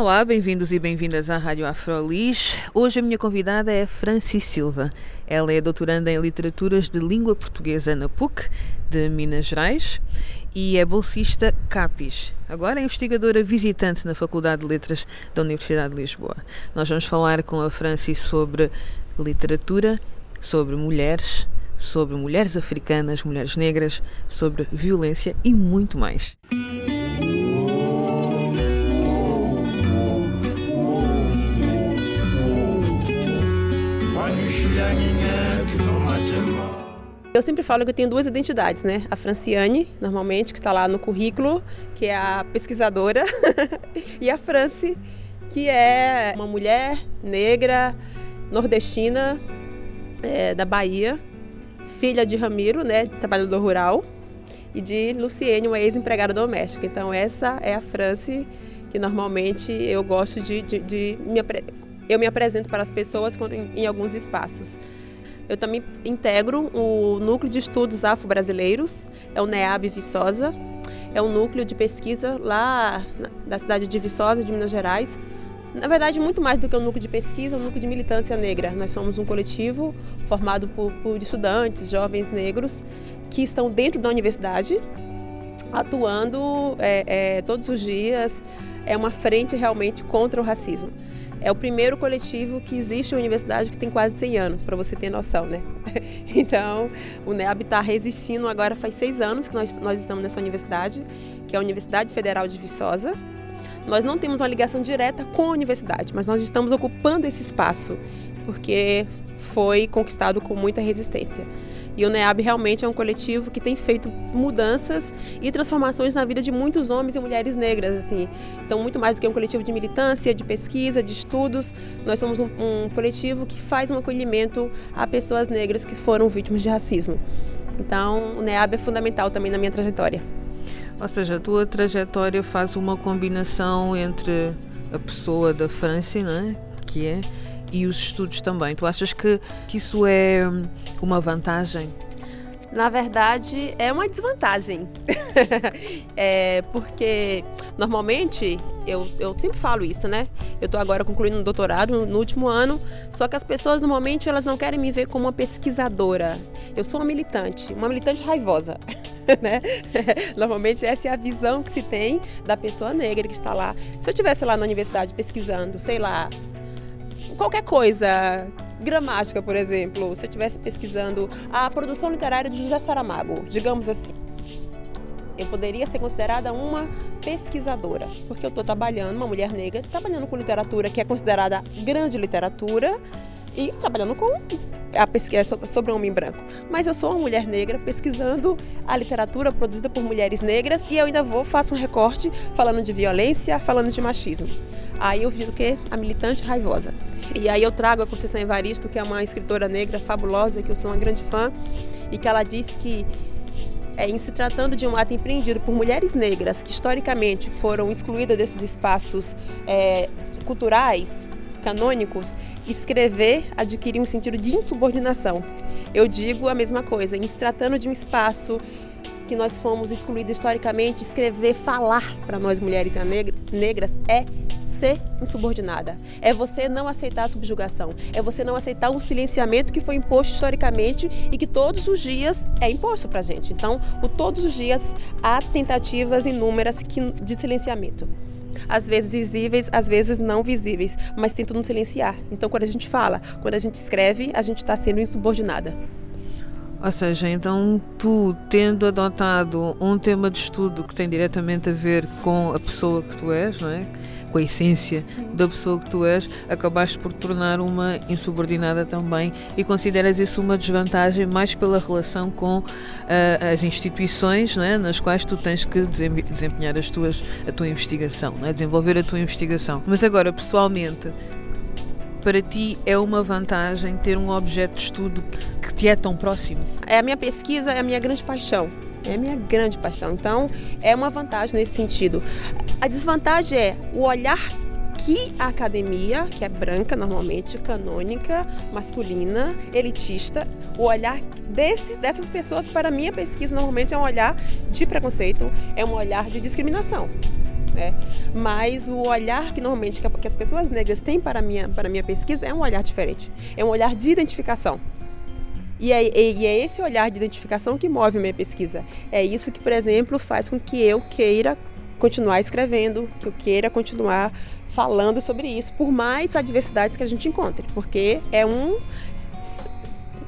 Olá, bem-vindos e bem-vindas à Rádio Afrolis. Hoje a minha convidada é Franci Silva. Ela é doutoranda em Literaturas de Língua Portuguesa na PUC, de Minas Gerais, e é bolsista CAPIS. Agora é investigadora visitante na Faculdade de Letras da Universidade de Lisboa. Nós vamos falar com a Franci sobre literatura, sobre mulheres, sobre mulheres africanas, mulheres negras, sobre violência e muito mais. Eu sempre falo que eu tenho duas identidades, né? A Franciane, normalmente, que está lá no currículo, que é a pesquisadora, e a Franci, que é uma mulher negra, nordestina, é, da Bahia, filha de Ramiro, né? Trabalhador rural, e de Luciene, uma ex-empregada doméstica. Então, essa é a Franci que normalmente eu gosto de, de, de me, eu me apresento para as pessoas em, em alguns espaços. Eu também integro o Núcleo de Estudos Afro-Brasileiros, é o NEAB Viçosa. É um núcleo de pesquisa lá da cidade de Viçosa, de Minas Gerais. Na verdade, muito mais do que um núcleo de pesquisa, é um núcleo de militância negra. Nós somos um coletivo formado por, por estudantes, jovens negros, que estão dentro da universidade, atuando é, é, todos os dias. É uma frente realmente contra o racismo. É o primeiro coletivo que existe na universidade que tem quase 100 anos, para você ter noção, né? Então, o NEAB está resistindo agora faz seis anos que nós, nós estamos nessa universidade, que é a Universidade Federal de Viçosa. Nós não temos uma ligação direta com a universidade, mas nós estamos ocupando esse espaço, porque foi conquistado com muita resistência. E o NEAB realmente é um coletivo que tem feito mudanças e transformações na vida de muitos homens e mulheres negras, assim. Então, muito mais do que um coletivo de militância, de pesquisa, de estudos, nós somos um, um coletivo que faz um acolhimento a pessoas negras que foram vítimas de racismo. Então, o NEAB é fundamental também na minha trajetória. Ou seja, a tua trajetória faz uma combinação entre a pessoa da França, né, que é, e os estudos também. Tu achas que, que isso é uma vantagem? Na verdade, é uma desvantagem. é, porque normalmente, eu, eu sempre falo isso, né? Eu estou agora concluindo um doutorado no último ano, só que as pessoas normalmente elas não querem me ver como uma pesquisadora. Eu sou uma militante, uma militante raivosa. né? Normalmente essa é a visão que se tem da pessoa negra que está lá. Se eu estivesse lá na universidade pesquisando, sei lá, qualquer coisa, gramática, por exemplo, se eu estivesse pesquisando a produção literária de José Saramago, digamos assim, eu poderia ser considerada uma pesquisadora, porque eu estou trabalhando, uma mulher negra, trabalhando com literatura que é considerada grande literatura e trabalhando com a pesquisa sobre o homem branco. Mas eu sou uma mulher negra pesquisando a literatura produzida por mulheres negras e eu ainda vou, faço um recorte falando de violência, falando de machismo. Aí eu viro que a militante raivosa. E aí eu trago a Conceição Evaristo, que é uma escritora negra fabulosa, que eu sou uma grande fã, e que ela diz que é, em se tratando de um ato empreendido por mulheres negras que historicamente foram excluídas desses espaços é, culturais, canônicos, escrever adquirir um sentido de insubordinação. Eu digo a mesma coisa, em se tratando de um espaço que nós fomos excluídos historicamente, escrever, falar para nós mulheres negras é ser insubordinada. É você não aceitar a subjugação. É você não aceitar um silenciamento que foi imposto historicamente e que todos os dias é imposto para gente. Então, o, todos os dias há tentativas inúmeras de silenciamento às vezes visíveis, às vezes não visíveis, mas tentam nos silenciar. Então, quando a gente fala, quando a gente escreve, a gente está sendo insubordinada. Ou seja, então tu, tendo adotado um tema de estudo que tem diretamente a ver com a pessoa que tu és, não é? com a essência Sim. da pessoa que tu és, acabaste por tornar uma insubordinada também e consideras isso uma desvantagem mais pela relação com uh, as instituições não é? nas quais tu tens que desempenhar as tuas, a tua investigação, não é? desenvolver a tua investigação. Mas agora, pessoalmente, para ti é uma vantagem ter um objeto de estudo te é tão próximo? É a minha pesquisa, é a minha grande paixão. É a minha grande paixão. Então, é uma vantagem nesse sentido. A desvantagem é o olhar que a academia, que é branca normalmente, canônica, masculina, elitista, o olhar desse, dessas pessoas para a minha pesquisa normalmente é um olhar de preconceito, é um olhar de discriminação né? Mas o olhar que normalmente que as pessoas negras têm para a minha, para a minha pesquisa é um olhar diferente. É um olhar de identificação. E é, e é, esse olhar de identificação que move minha pesquisa. É isso que, por exemplo, faz com que eu queira continuar escrevendo, que eu queira continuar falando sobre isso, por mais adversidades que a gente encontre, porque é um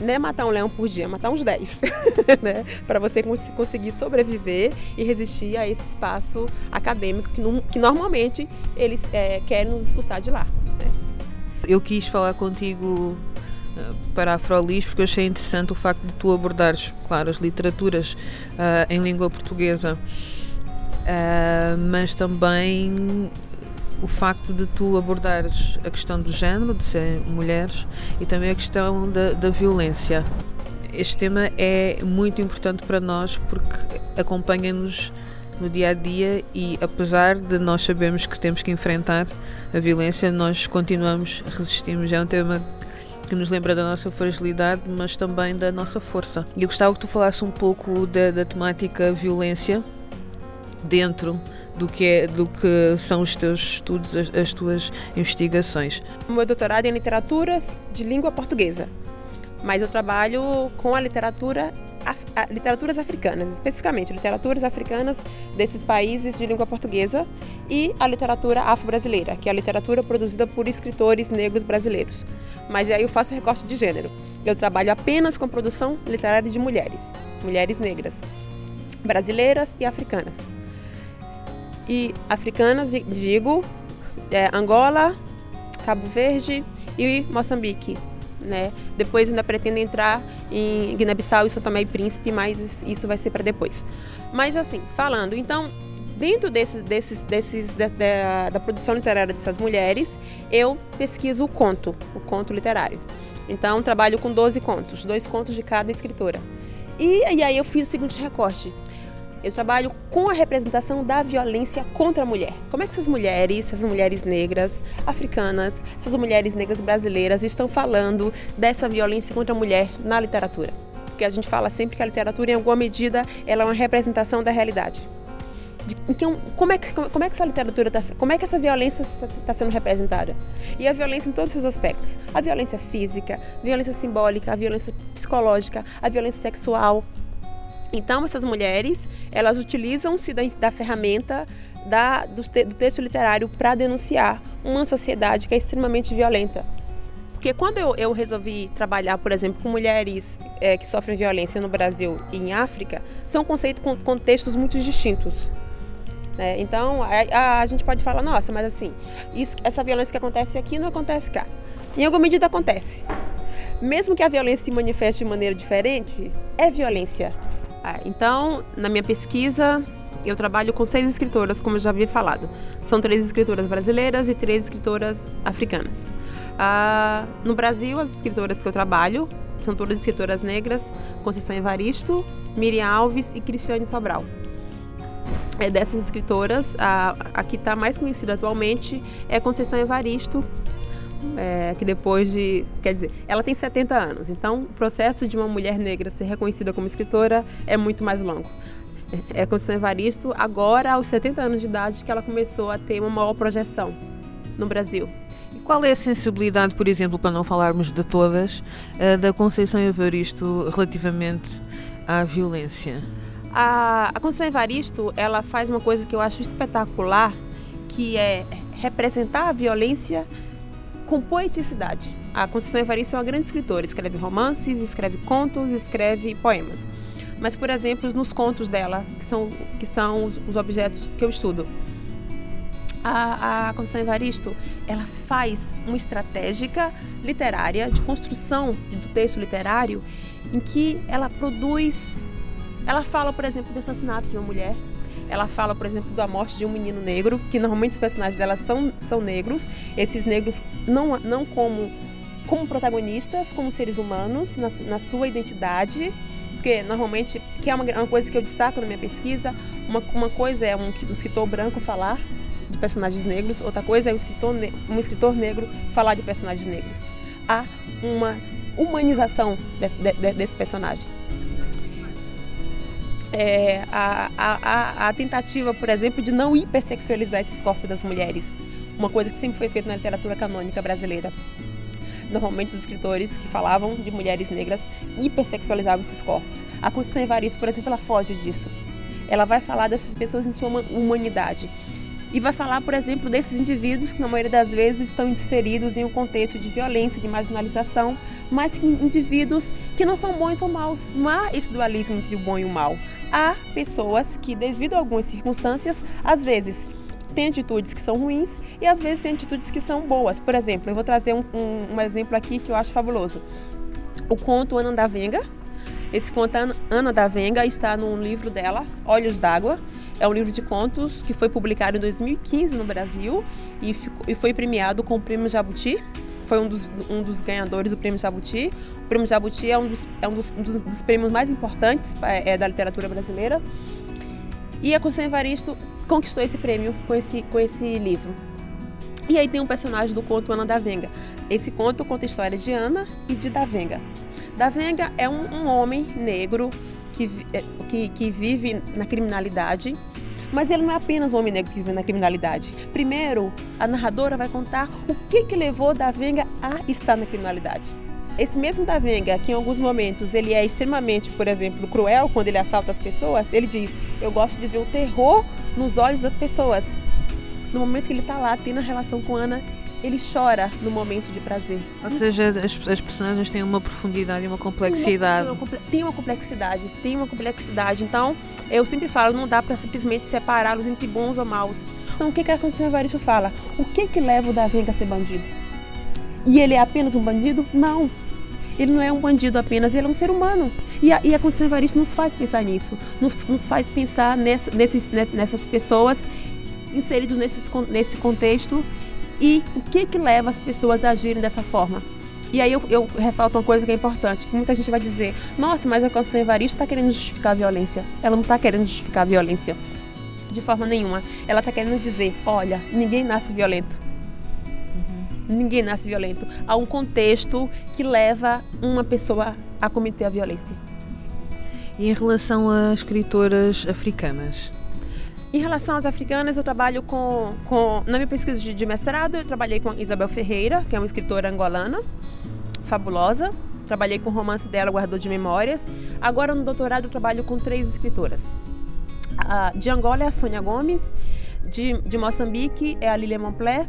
não é matar um leão por dia, é matar uns 10, né? Para você cons conseguir sobreviver e resistir a esse espaço acadêmico que, que normalmente eles é, querem nos expulsar de lá. Né? Eu quis falar contigo para a Afrolis, porque eu achei interessante o facto de tu abordares, claro, as literaturas uh, em língua portuguesa, uh, mas também o facto de tu abordares a questão do género, de serem mulheres, e também a questão da, da violência. Este tema é muito importante para nós porque acompanha-nos no dia a dia e apesar de nós sabermos que temos que enfrentar a violência, nós continuamos, resistimos. É um tema que nos lembra da nossa fragilidade, mas também da nossa força. E eu gostava que tu falasse um pouco da, da temática violência dentro do que, é, do que são os teus estudos, as, as tuas investigações. O meu doutorado é em literaturas de língua portuguesa, mas eu trabalho com a literatura literaturas africanas, especificamente literaturas africanas desses países de língua portuguesa e a literatura afro-brasileira, que é a literatura produzida por escritores negros brasileiros. Mas aí eu faço recorte de gênero. Eu trabalho apenas com produção literária de mulheres, mulheres negras, brasileiras e africanas e africanas, digo, é, Angola, Cabo Verde e Moçambique. Né? Depois ainda pretendo entrar em Guiné-Bissau e São Tomé e Príncipe, mas isso vai ser para depois. Mas assim, falando, então, dentro desses, desses, desses da, da, da, produção literária dessas mulheres, eu pesquiso o conto, o conto literário. Então, trabalho com 12 contos, dois contos de cada escritora. E, e aí eu fiz o seguinte recorte. Eu trabalho com a representação da violência contra a mulher. Como é que essas mulheres, essas mulheres negras, africanas, essas mulheres negras brasileiras estão falando dessa violência contra a mulher na literatura? Porque a gente fala sempre que a literatura, em alguma medida, ela é uma representação da realidade. Então, como é que, como é que essa literatura está, como é que essa violência está tá sendo representada? E a violência em todos os aspectos: a violência física, a violência simbólica, a violência psicológica, a violência sexual, então, essas mulheres, elas utilizam-se da, da, ferramenta da, do, do texto literário para denunciar uma sociedade que é extremamente violenta. Porque quando eu, eu resolvi trabalhar, por exemplo, com mulheres é, que sofrem violência no Brasil e em África, são conceitos, com contextos muito distintos. Né? Então, a, a, a, gente pode falar, nossa, mas assim, isso, essa violência que acontece aqui não acontece cá. Em alguma medida acontece. Mesmo que a violência se manifeste de maneira diferente, é violência. É, então, na minha pesquisa, eu trabalho com seis escritoras, como já havia falado. São três escritoras brasileiras e três escritoras africanas. Ah, no Brasil, as escritoras que eu trabalho são todas escritoras negras: Conceição Evaristo, Miriam Alves e Cristiane Sobral. É dessas escritoras, a, a que está mais conhecida atualmente é Conceição Evaristo, é, que depois de. Quer dizer, ela tem 70 anos, então o processo de uma mulher negra ser reconhecida como escritora é muito mais longo. É, é Conceição Evaristo, agora aos 70 anos de idade, que ela começou a ter uma maior projeção no Brasil. E qual é a sensibilidade, por exemplo, para não falarmos de todas, eh, da Conceição Evaristo relativamente à violência? A, a Conceição Evaristo, ela faz uma coisa que eu acho espetacular, que é representar a violência com poeticidade. A Conceição Evaristo é uma grande escritora, escreve romances, escreve contos, escreve poemas. Mas, por exemplo, nos contos dela, que são, que são os, os objetos que eu estudo, a, a Conceição Evaristo, ela faz uma estratégica literária de construção do texto literário em que ela produz, ela fala, por exemplo, do assassinato de uma mulher, ela fala, por exemplo, da morte de um menino negro, que normalmente os personagens dela são, são negros, esses negros não, não como, como protagonistas, como seres humanos, na, na sua identidade, porque normalmente, que é uma, uma, coisa que eu destaco na minha pesquisa, uma, uma coisa é um, um escritor branco falar de personagens negros, outra coisa é um escritor, um escritor negro falar de personagens negros. Há uma humanização desse, de, desse personagem. É, a, a, a, tentativa, por exemplo, de não hipersexualizar esses corpos das mulheres, uma coisa que sempre foi feita na literatura canônica brasileira. Normalmente os escritores que falavam de mulheres negras hipersexualizavam esses corpos. A Constituição Evaristo, por exemplo, ela foge disso. Ela vai falar dessas pessoas em sua humanidade e vai falar, por exemplo, desses indivíduos que na maioria das vezes estão inseridos em um contexto de violência, de marginalização, mas indivíduos que não são bons ou maus. Não há esse dualismo entre o bom e o mal. Há pessoas que, devido a algumas circunstâncias, às vezes têm atitudes que são ruins e às vezes têm atitudes que são boas. Por exemplo, eu vou trazer um, um, um exemplo aqui que eu acho fabuloso. O conto Ana da Venga. Esse conto Ana da Venga está num livro dela, Olhos d'Água. É um livro de contos que foi publicado em 2015 no Brasil e, ficou, e foi premiado com o Prêmio Jabuti. Foi um dos, um dos ganhadores do Prêmio Jabuti. O Prêmio Jabuti é um dos, é um dos, dos, prêmios mais importantes é, é, da literatura brasileira. E a Conceição Evaristo conquistou esse prêmio com esse, com esse livro. E aí tem um personagem do conto Ana da Venga. Esse conto conta a história de Ana e de Davenga. Davenga é um, um homem negro que, é, que, que vive na criminalidade mas ele não é apenas um homem negro que vive na criminalidade. Primeiro, a narradora vai contar o que, que levou Davenga a estar na criminalidade. Esse mesmo Davenga, que em alguns momentos ele é extremamente, por exemplo, cruel quando ele assalta as pessoas, ele diz: Eu gosto de ver o terror nos olhos das pessoas. No momento que ele está lá tendo a relação com Ana, ele chora no momento de prazer. Ou seja, as, as personagens têm uma profundidade e uma complexidade. Tem uma, tem uma, complexidade, tem uma complexidade. Então, eu sempre falo, não dá para simplesmente separá-los entre bons ou maus. Então, o que, que a Consciência Evaristo fala? O que que leva o Davi a ser bandido? E ele é apenas um bandido? Não. Ele não é um bandido apenas, ele é um ser humano. E a, e a Consciência Evaristo nos faz pensar nisso, nos, nos faz pensar nessa, nesses, nessas pessoas inseridos nesse, nesse contexto e o que que leva as pessoas a agirem dessa forma. E aí eu, eu ressalto uma coisa que é importante, que muita gente vai dizer, nossa, mas a Constituição Evaristo está querendo justificar a violência. Ela não está querendo justificar a violência de forma nenhuma. Ela está querendo dizer, olha, ninguém nasce violento. Uhum. Ninguém nasce violento. Há um contexto que leva uma pessoa a cometer a violência. E em relação a escritoras africanas? Em relação às africanas, eu trabalho com, com na minha pesquisa de, de mestrado, eu trabalhei com Isabel Ferreira, que é uma escritora angolana, fabulosa. Trabalhei com o romance dela, Guardou de Memórias. Agora, no doutorado, eu trabalho com três escritoras. de Angola é a Sônia Gomes, de, de Moçambique é a Lilia Montpler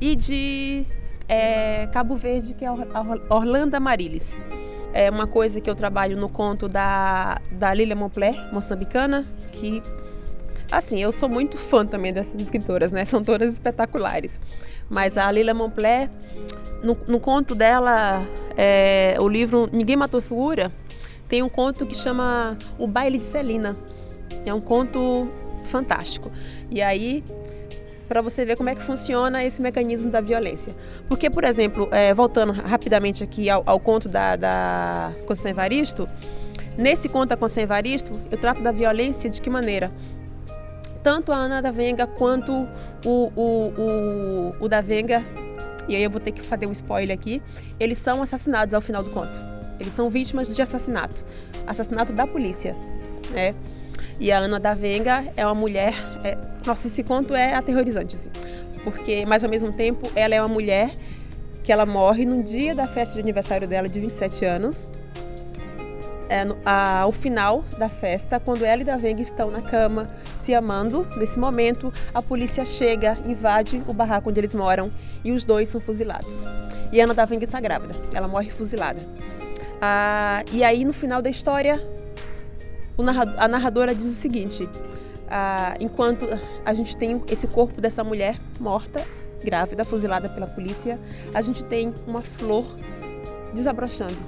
e de é, Cabo Verde, que é a Orlando Marilis. É uma coisa que eu trabalho no conto da, da Lilia Montpler, moçambicana, que Assim, eu sou muito fã também dessas escritoras, né? São todas espetaculares. Mas a Lila Montpler, no, no conto dela, é, o livro Ninguém Matou Segura, tem um conto que chama O Baile de Celina. É um conto fantástico. E aí, para você ver como é que funciona esse mecanismo da violência. Porque, por exemplo, é, voltando rapidamente aqui ao, ao conto da, da Conceição Evaristo, nesse conto da Conceição Evaristo, eu trato da violência de que maneira? Tanto a Ana da Venga quanto o, o, o, o da Venga, e aí eu vou ter que fazer um spoiler aqui, eles são assassinados ao final do conto. Eles são vítimas de assassinato. Assassinato da polícia. Né? E a Ana da Venga é uma mulher. É... Nossa, esse conto é aterrorizante, assim. Porque, mas ao mesmo tempo, ela é uma mulher que ela morre no dia da festa de aniversário dela, de 27 anos. É, no, a, ao final da festa, quando ela e da Venga estão na cama, se amando. Nesse momento, a polícia chega, invade o barraco onde eles moram e os dois são fuzilados. E Ana da Venga está grávida, ela morre fuzilada. Ah, e aí, no final da história, narrador, a narradora diz o seguinte: ah, enquanto a gente tem esse corpo dessa mulher morta, grávida, fuzilada pela polícia, a gente tem uma flor desabrochando.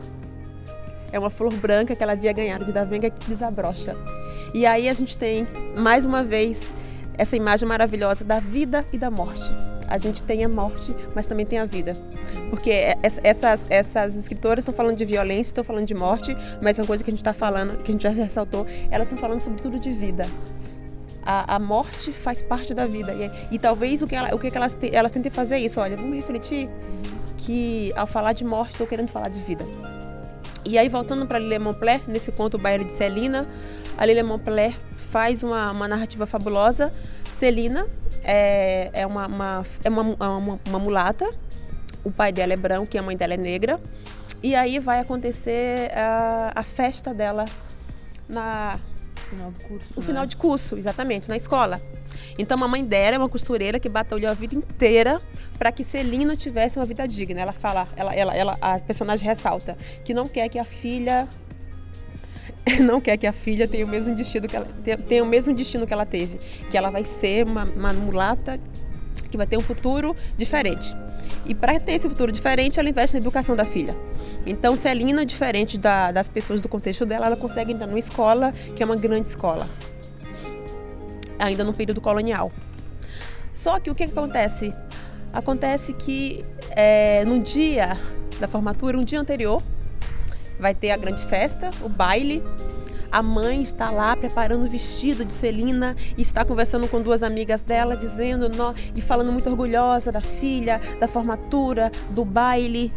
É uma flor branca que ela havia ganhado de Davenga que desabrocha. E aí a gente tem, mais uma vez, essa imagem maravilhosa da vida e da morte. A gente tem a morte, mas também tem a vida. Porque essas, essas escritoras estão falando de violência, estão falando de morte, mas é uma coisa que a gente está falando, que a gente já ressaltou, elas estão falando sobretudo de vida. A, a, morte faz parte da vida. E, e talvez o que, ela, o que elas, te, elas tentem fazer é isso. Olha, vamos refletir que ao falar de morte, estou querendo falar de vida. E aí, voltando para Lilian Montpler, nesse conto O Baile de Celina, a Lilian Montpler faz uma, uma narrativa fabulosa. Celina é, é, uma, uma é uma, uma, uma, mulata, o pai dela é branco e a mãe dela é negra. E aí vai acontecer a, a festa dela na, Final do curso. O né? final de curso, exatamente, na escola. Então a mãe dela é uma costureira que batalhou a vida inteira para que Celina tivesse uma vida digna. Ela fala, ela, ela, ela, a personagem ressalta que não quer que a filha não quer que a filha tenha o mesmo destino que ela tenha o mesmo destino que ela teve, que ela vai ser uma, uma mulata que vai ter um futuro diferente. E para ter esse futuro diferente, ela investe na educação da filha. Então, Celina, diferente da, das pessoas do contexto dela, ela consegue entrar numa escola que é uma grande escola, ainda no período colonial. Só que o que, que acontece? Acontece que é, no dia da formatura, um dia anterior, vai ter a grande festa, o baile, a mãe está lá preparando o vestido de Celina e está conversando com duas amigas dela, dizendo e falando muito orgulhosa da filha, da formatura, do baile,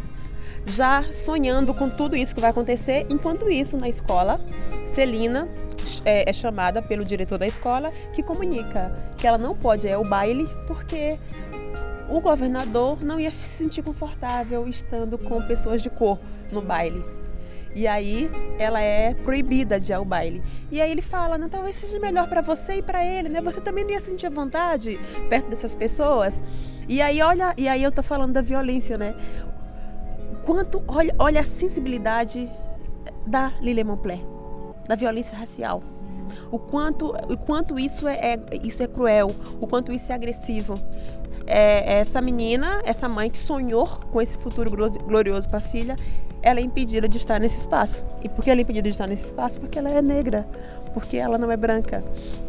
já sonhando com tudo isso que vai acontecer. Enquanto isso, na escola, Celina é, é chamada pelo diretor da escola que comunica que ela não pode ir ao baile porque o governador não ia se sentir confortável estando com pessoas de cor no baile. E aí ela é proibida de ir ao baile. E aí ele fala, não, talvez seja melhor para você e para ele, né? Você também não ia sentir vontade perto dessas pessoas. E aí olha, e aí eu tô falando da violência, né? Quanto olha, olha a sensibilidade da Lilian Montpler, da violência racial. O quanto, o quanto isso é, é isso é cruel, o quanto isso é agressivo é, essa menina, essa mãe que sonhou com esse futuro glorioso para a filha, ela é impedida de estar nesse espaço. E por que ela é impedida de estar nesse espaço? Porque ela é negra, porque ela não é branca.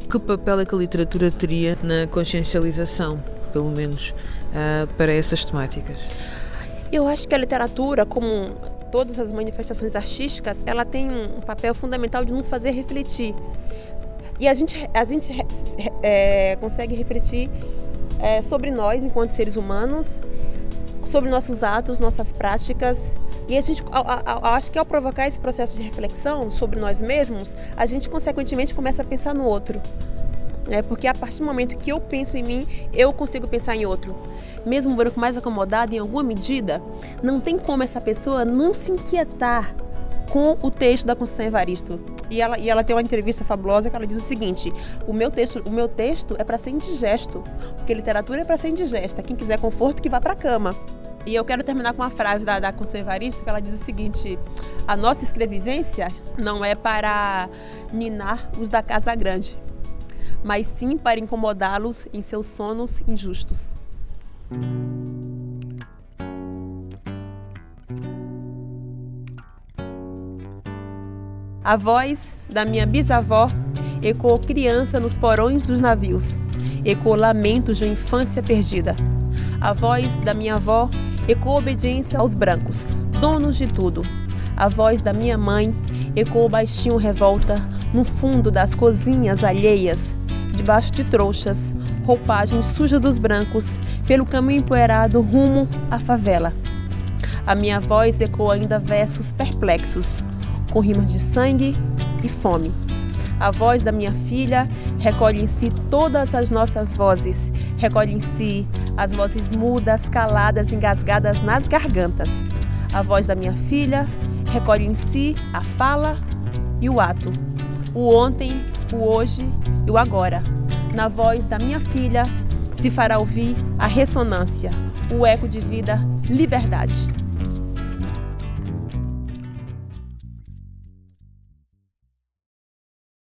Que papel é que a literatura teria na consciencialização, pelo menos, uh, para essas temáticas? Eu acho que a literatura, como todas as manifestações artísticas, ela tem um papel fundamental de nos fazer refletir. E a gente, a gente é, consegue refletir é, sobre nós enquanto seres humanos, sobre nossos atos, nossas práticas. E a gente, acho que ao provocar esse processo de reflexão sobre nós mesmos, a gente consequentemente começa a pensar no outro. É, porque a partir do momento que eu penso em mim, eu consigo pensar em outro. Mesmo um branco mais acomodado, em alguma medida, não tem como essa pessoa não se inquietar com o texto da Conceição Evaristo. E ela, e ela tem uma entrevista fabulosa que ela diz o seguinte: o meu texto, o meu texto é para ser indigesto, porque literatura é para ser indigesta. Quem quiser conforto, que vá para a cama. E eu quero terminar com uma frase da, da Conservarista que ela diz o seguinte: a nossa escrevivência não é para ninar os da casa grande, mas sim para incomodá-los em seus sonos injustos. A voz da minha bisavó ecoou criança nos porões dos navios, ecoou lamentos de uma infância perdida. A voz da minha avó ecoou obediência aos brancos, donos de tudo. A voz da minha mãe ecoou baixinho revolta no fundo das cozinhas alheias, debaixo de trouxas, roupagem suja dos brancos, pelo caminho empoeirado rumo à favela. A minha voz ecoou ainda versos perplexos, com rimas de sangue e fome. A voz da minha filha recolhe em si todas as nossas vozes, recolhe em si as vozes mudas, caladas, engasgadas nas gargantas. A voz da minha filha recolhe em si a fala e o ato, o ontem o hoje e o agora. Na voz da minha filha se fará ouvir a ressonância, o eco de vida, liberdade.